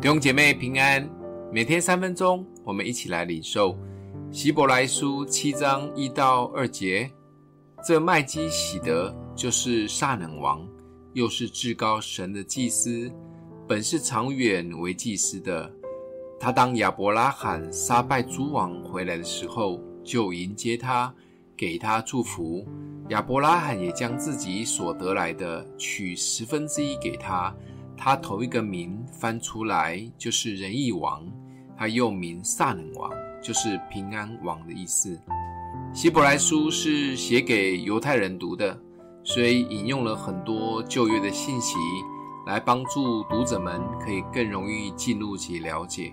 弟兄姐妹平安，每天三分钟，我们一起来领受希伯来书七章一到二节。这麦基洗德就是撒冷王，又是至高神的祭司，本是长远为祭司的。他当亚伯拉罕杀败诸王回来的时候，就迎接他，给他祝福。亚伯拉罕也将自己所得来的取十分之一给他。他头一个名翻出来就是仁义王，他又名撒冷王，就是平安王的意思。希伯来书是写给犹太人读的，所以引用了很多旧约的信息，来帮助读者们可以更容易进入及了解。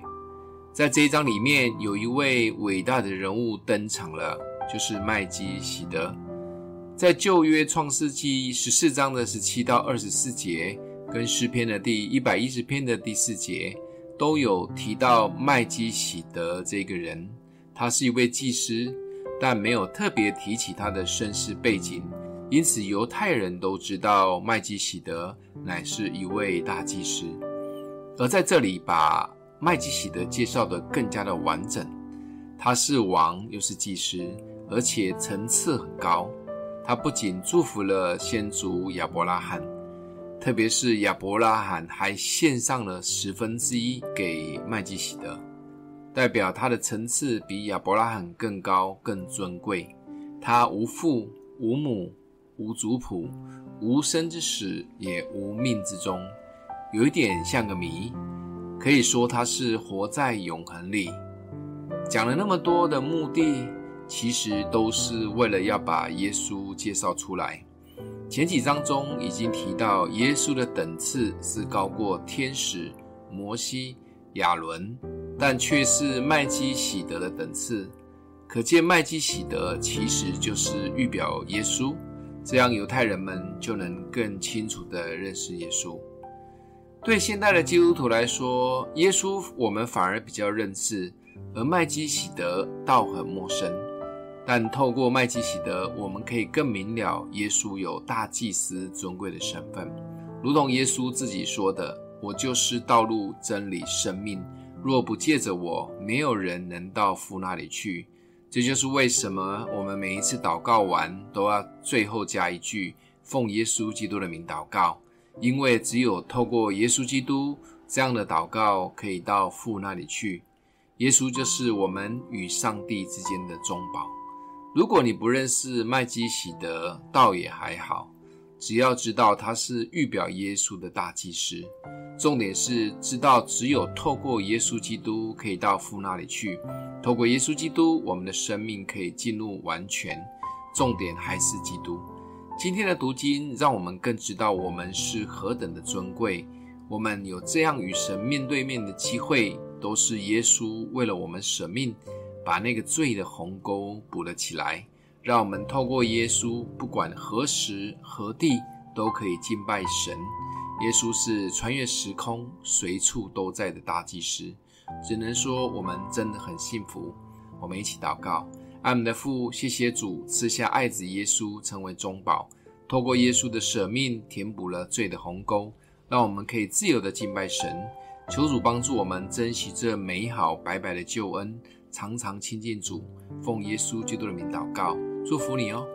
在这一章里面，有一位伟大的人物登场了，就是麦基洗德。在旧约创世纪十四章的十七到二十四节。跟诗篇的第一百一十篇的第四节都有提到麦基洗德这个人，他是一位祭司，但没有特别提起他的身世背景，因此犹太人都知道麦基洗德乃是一位大祭司。而在这里把麦基洗德介绍得更加的完整，他是王又是祭司，而且层次很高。他不仅祝福了先祖亚伯拉罕。特别是亚伯拉罕还献上了十分之一给麦基洗德，代表他的层次比亚伯拉罕更高、更尊贵。他无父无母无族谱，无生之始也无命之终，有一点像个谜。可以说他是活在永恒里。讲了那么多的目的，其实都是为了要把耶稣介绍出来。前几章中已经提到，耶稣的等次是高过天使、摩西、亚伦，但却是麦基洗德的等次。可见麦基洗德其实就是预表耶稣，这样犹太人们就能更清楚地认识耶稣。对现代的基督徒来说，耶稣我们反而比较认识，而麦基洗德倒很陌生。但透过麦基洗德，我们可以更明了耶稣有大祭司尊贵的身份，如同耶稣自己说的：“我就是道路、真理、生命，若不借着我，没有人能到父那里去。”这就是为什么我们每一次祷告完都要最后加一句：“奉耶稣基督的名祷告。”因为只有透过耶稣基督这样的祷告，可以到父那里去。耶稣就是我们与上帝之间的中保。如果你不认识麦基洗德，倒也还好，只要知道他是预表耶稣的大祭司。重点是知道只有透过耶稣基督可以到父那里去，透过耶稣基督，我们的生命可以进入完全。重点还是基督。今天的读经让我们更知道我们是何等的尊贵，我们有这样与神面对面的机会，都是耶稣为了我们舍命。把那个罪的鸿沟补了起来，让我们透过耶稣，不管何时何地，都可以敬拜神。耶稣是穿越时空、随处都在的大祭司，只能说我们真的很幸福。我们一起祷告：爱我们的父，谢谢主赐下爱子耶稣成为中保，透过耶稣的舍命，填补了罪的鸿沟，让我们可以自由的敬拜神。求主帮助我们珍惜这美好白白的救恩。常常亲近主，奉耶稣基督的名祷告，祝福你哦。